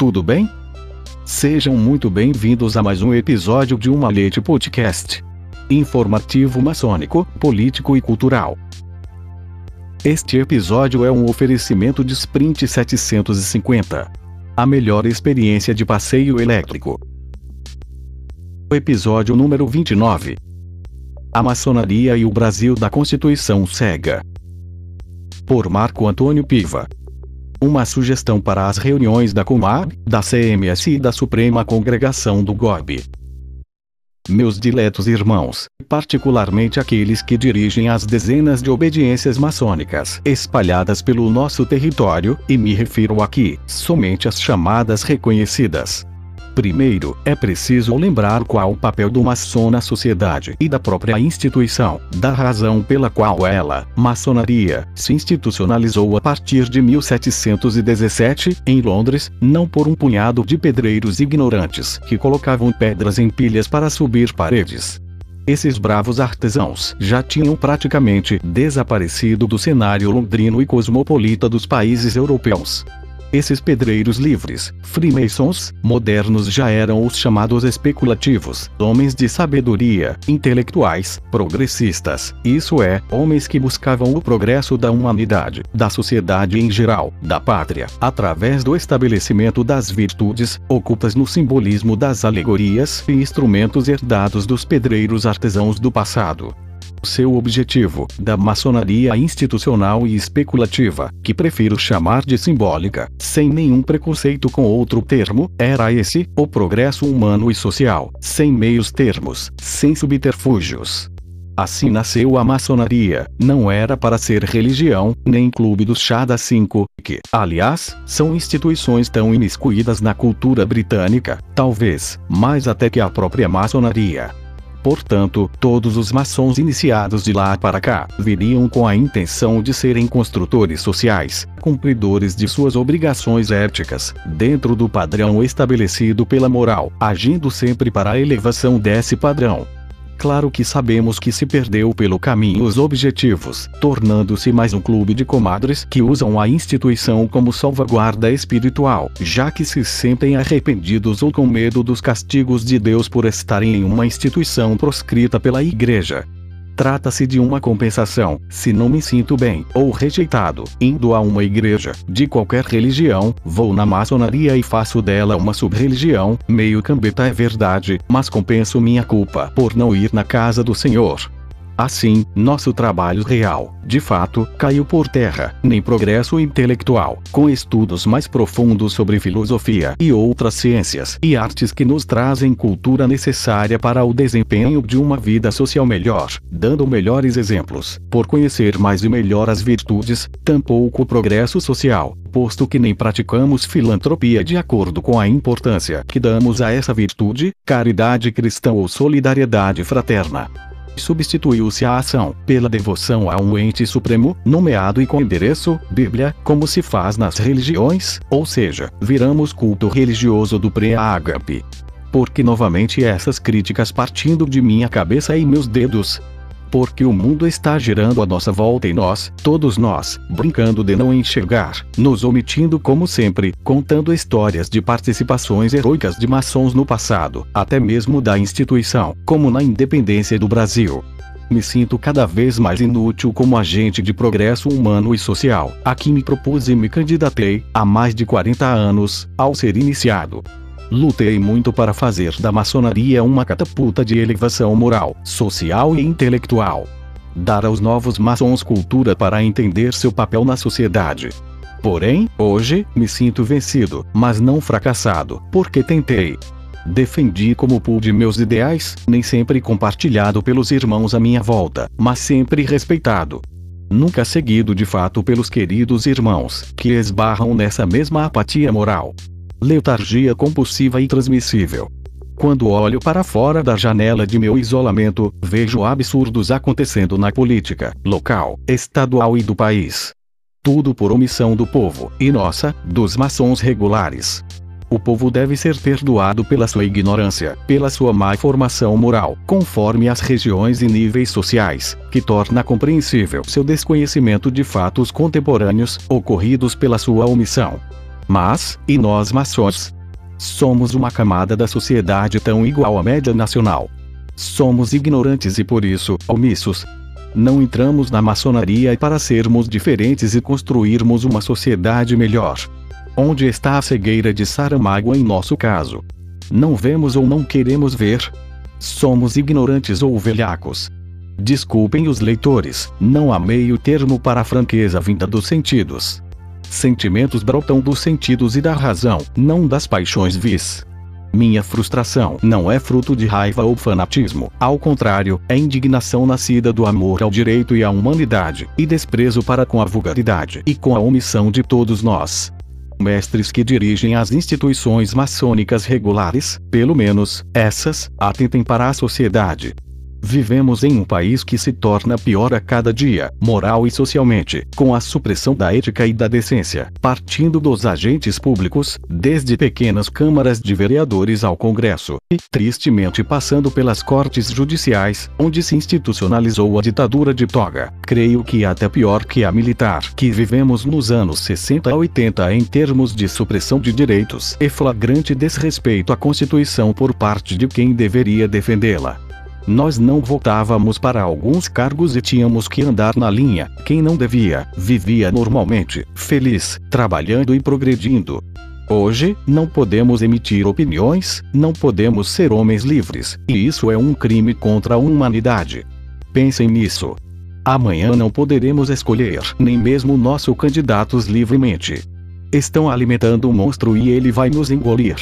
Tudo bem? Sejam muito bem-vindos a mais um episódio de Uma Leite Podcast. Informativo maçônico, político e cultural. Este episódio é um oferecimento de Sprint 750. A melhor experiência de passeio elétrico. Episódio número 29. A maçonaria e o Brasil da Constituição Cega. Por Marco Antônio Piva. Uma sugestão para as reuniões da Comab, da CMS e da Suprema Congregação do GOB. Meus diletos irmãos, particularmente aqueles que dirigem as dezenas de obediências maçônicas espalhadas pelo nosso território, e me refiro aqui somente às chamadas reconhecidas. Primeiro, é preciso lembrar qual o papel do maçom na sociedade e da própria instituição, da razão pela qual ela, maçonaria, se institucionalizou a partir de 1717, em Londres, não por um punhado de pedreiros ignorantes que colocavam pedras em pilhas para subir paredes. Esses bravos artesãos já tinham praticamente desaparecido do cenário londrino e cosmopolita dos países europeus. Esses pedreiros livres, freemasons, modernos já eram os chamados especulativos, homens de sabedoria, intelectuais, progressistas, isso é, homens que buscavam o progresso da humanidade, da sociedade em geral, da pátria, através do estabelecimento das virtudes, ocultas no simbolismo das alegorias e instrumentos herdados dos pedreiros artesãos do passado seu objetivo, da maçonaria institucional e especulativa, que prefiro chamar de simbólica, sem nenhum preconceito com outro termo, era esse, o progresso humano e social, sem meios termos, sem subterfúgios. Assim nasceu a maçonaria, não era para ser religião, nem clube dos chá das cinco, que, aliás, são instituições tão imiscuídas na cultura britânica, talvez, mais até que a própria maçonaria. Portanto, todos os maçons iniciados de lá para cá viriam com a intenção de serem construtores sociais, cumpridores de suas obrigações éticas, dentro do padrão estabelecido pela moral, agindo sempre para a elevação desse padrão. Claro que sabemos que se perdeu pelo caminho os objetivos, tornando-se mais um clube de comadres que usam a instituição como salvaguarda espiritual, já que se sentem arrependidos ou com medo dos castigos de Deus por estarem em uma instituição proscrita pela Igreja. Trata-se de uma compensação, se não me sinto bem, ou rejeitado, indo a uma igreja, de qualquer religião, vou na maçonaria e faço dela uma sub-religião, meio cambeta é verdade, mas compenso minha culpa por não ir na casa do Senhor. Assim, nosso trabalho real, de fato, caiu por terra, nem progresso intelectual, com estudos mais profundos sobre filosofia e outras ciências e artes que nos trazem cultura necessária para o desempenho de uma vida social melhor, dando melhores exemplos, por conhecer mais e melhor as virtudes, tampouco o progresso social, posto que nem praticamos filantropia de acordo com a importância que damos a essa virtude, caridade cristã ou solidariedade fraterna substituiu-se a ação pela devoção a um ente supremo, nomeado e com endereço, Bíblia, como se faz nas religiões, ou seja, viramos culto religioso do pré-ágape. Porque novamente essas críticas partindo de minha cabeça e meus dedos, porque o mundo está girando à nossa volta e nós, todos nós, brincando de não enxergar, nos omitindo como sempre, contando histórias de participações heróicas de maçons no passado, até mesmo da instituição, como na independência do Brasil. Me sinto cada vez mais inútil como agente de progresso humano e social. Aqui me propus e me candidatei, há mais de 40 anos, ao ser iniciado. Lutei muito para fazer da maçonaria uma catapulta de elevação moral, social e intelectual. Dar aos novos maçons cultura para entender seu papel na sociedade. Porém, hoje, me sinto vencido, mas não fracassado, porque tentei. Defendi como pude meus ideais, nem sempre compartilhado pelos irmãos à minha volta, mas sempre respeitado. Nunca seguido de fato pelos queridos irmãos, que esbarram nessa mesma apatia moral letargia compulsiva e transmissível. Quando olho para fora da janela de meu isolamento, vejo absurdos acontecendo na política, local, estadual e do país. Tudo por omissão do povo, e nossa, dos maçons regulares. O povo deve ser perdoado pela sua ignorância, pela sua má formação moral, conforme as regiões e níveis sociais, que torna compreensível seu desconhecimento de fatos contemporâneos, ocorridos pela sua omissão Mas, e nós maçons? Somos uma camada da sociedade tão igual à média nacional. Somos ignorantes e por isso, omissos. Não entramos na maçonaria para sermos diferentes e construirmos uma sociedade melhor. Onde está a cegueira de Saramago em nosso caso? Não vemos ou não queremos ver? Somos ignorantes ou velhacos? Desculpem os leitores, não há meio termo para a franqueza vinda dos sentidos. Sentimentos brotam dos sentidos e da razão, não das paixões vis. Minha frustração não é fruto de raiva ou fanatismo, ao contrário, é indignação nascida do amor ao direito e à humanidade, e desprezo para com a vulgaridade e com a omissão de todos nós. Mestres que dirigem as instituições maçônicas regulares, pelo menos, essas, atentem para a sociedade, Vivemos em um país que se torna pior a cada dia, moral e socialmente, com a supressão da ética e da decência, partindo dos agentes públicos, desde pequenas câmaras de vereadores ao Congresso, e, tristemente, passando pelas cortes judiciais, onde se institucionalizou a ditadura de toga. Creio que até pior que a militar, que vivemos nos anos 60 a 80 em termos de supressão de direitos e flagrante desrespeito à Constituição por parte de quem deveria defendê-la. Nós não votávamos para alguns cargos e tínhamos que andar na linha. Quem não devia, vivia normalmente, feliz, trabalhando e progredindo. Hoje, não podemos emitir opiniões, não podemos ser homens livres, e isso é um crime contra a humanidade. Pensem nisso. Amanhã não poderemos escolher nem mesmo nossos candidatos livremente. Estão alimentando um monstro e ele vai nos engolir.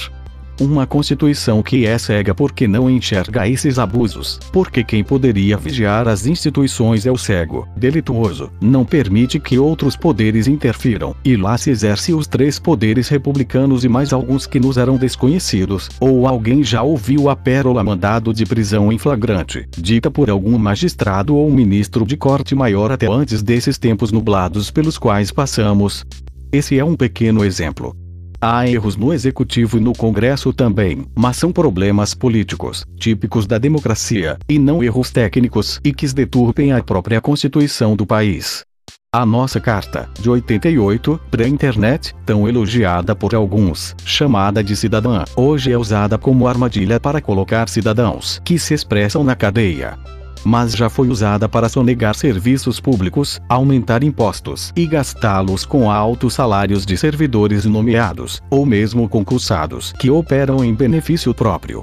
Uma Constituição que é cega porque não enxerga esses abusos, porque quem poderia vigiar as instituições é o cego, delituoso, não permite que outros poderes interfiram, e lá se exerce os três poderes republicanos e mais alguns que nos eram desconhecidos, ou alguém já ouviu a pérola mandado de prisão em flagrante, dita por algum magistrado ou ministro de corte maior até antes desses tempos nublados pelos quais passamos. Esse é um pequeno exemplo. Há erros no executivo e no Congresso também, mas são problemas políticos, típicos da democracia, e não erros técnicos e que deturpem a própria Constituição do país. A nossa carta, de 88, pré-internet, tão elogiada por alguns, chamada de cidadã, hoje é usada como armadilha para colocar cidadãos que se expressam na cadeia mas já foi usada para sonegar serviços públicos, aumentar impostos e gastá-los com altos salários de servidores nomeados, ou mesmo concursados, que operam em benefício próprio.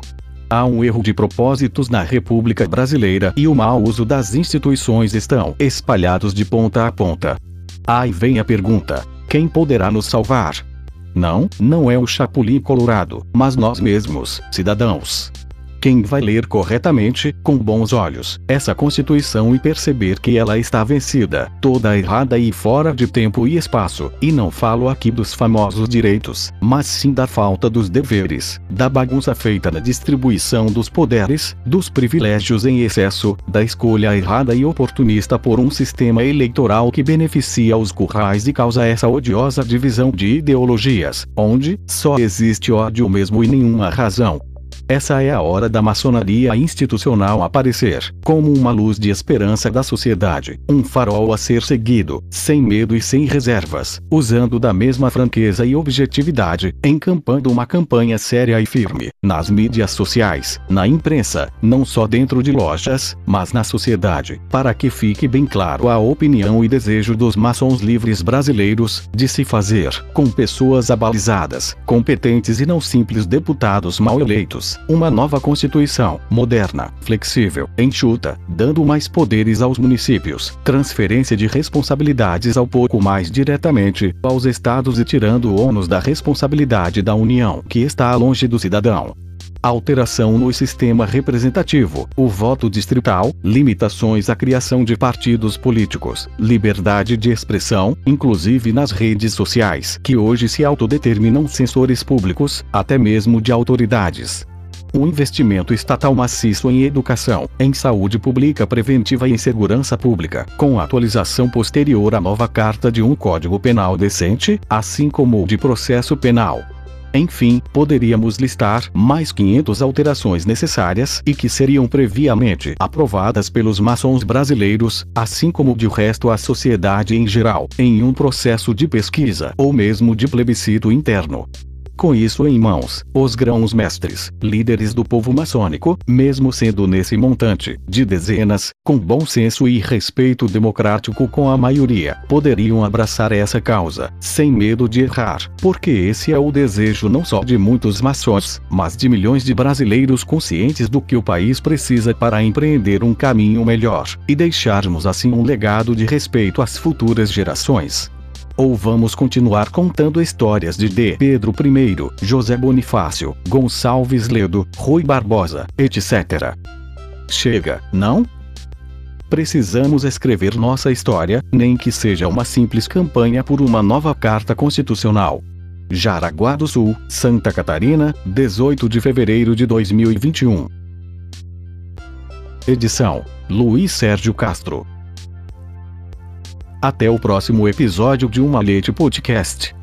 Há um erro de propósitos na República Brasileira e o mau uso das instituições estão espalhados de ponta a ponta. Aí vem a pergunta: quem poderá nos salvar? Não, não é o Chapulim Colorado, mas nós mesmos, cidadãos quem vai ler corretamente, com bons olhos, essa Constituição e perceber que ela está vencida, toda errada e fora de tempo e espaço, e não falo aqui dos famosos direitos, mas sim da falta dos deveres, da bagunça feita na distribuição dos poderes, dos privilégios em excesso, da escolha errada e oportunista por um sistema eleitoral que beneficia os currais e causa essa odiosa divisão de ideologias, onde só existe ódio mesmo e nenhuma razão. Essa é a hora da maçonaria institucional aparecer, como uma luz de esperança da sociedade, um farol a ser seguido, sem medo e sem reservas, usando da mesma franqueza e objetividade, encampando uma campanha séria e firme, nas mídias sociais, na imprensa, não só dentro de lojas, mas na sociedade, para que fique bem claro a opinião e desejo dos maçons livres brasileiros, de se fazer, com pessoas abalizadas, competentes e não simples deputados mal eleitos uma nova Constituição, moderna, flexível, enxuta, dando mais poderes aos municípios, transferência de responsabilidades ao pouco mais diretamente aos estados e tirando o ônus da responsabilidade da União, que está longe do cidadão. Alteração no sistema representativo, o voto distrital, limitações à criação de partidos políticos, liberdade de expressão, inclusive nas redes sociais, que hoje se autodeterminam censores públicos, até mesmo de autoridades um investimento estatal maciço em educação, em saúde pública preventiva e em segurança pública, com atualização posterior à nova Carta de um Código Penal decente, assim como o de processo penal. Enfim, poderíamos listar mais 500 alterações necessárias e que seriam previamente aprovadas pelos maçons brasileiros, assim como de resto a sociedade em geral, em um processo de pesquisa ou mesmo de plebiscito interno. Com isso em mãos, os grãos-mestres, líderes do povo maçônico, mesmo sendo nesse montante de dezenas, com bom senso e respeito democrático com a maioria, poderiam abraçar essa causa, sem medo de errar, porque esse é o desejo não só de muitos maçons, mas de milhões de brasileiros conscientes do que o país precisa para empreender um caminho melhor, e deixarmos assim um legado de respeito às futuras gerações. Ou vamos continuar contando histórias de D. Pedro I, José Bonifácio, Gonçalves Ledo, Rui Barbosa, etc. Chega, não? Precisamos escrever nossa história, nem que seja uma simples campanha por uma nova Carta Constitucional. Jaraguá do Sul, Santa Catarina, 18 de fevereiro de 2021. Edição: Luiz Sérgio Castro. Até o próximo episódio de Uma Leite Podcast.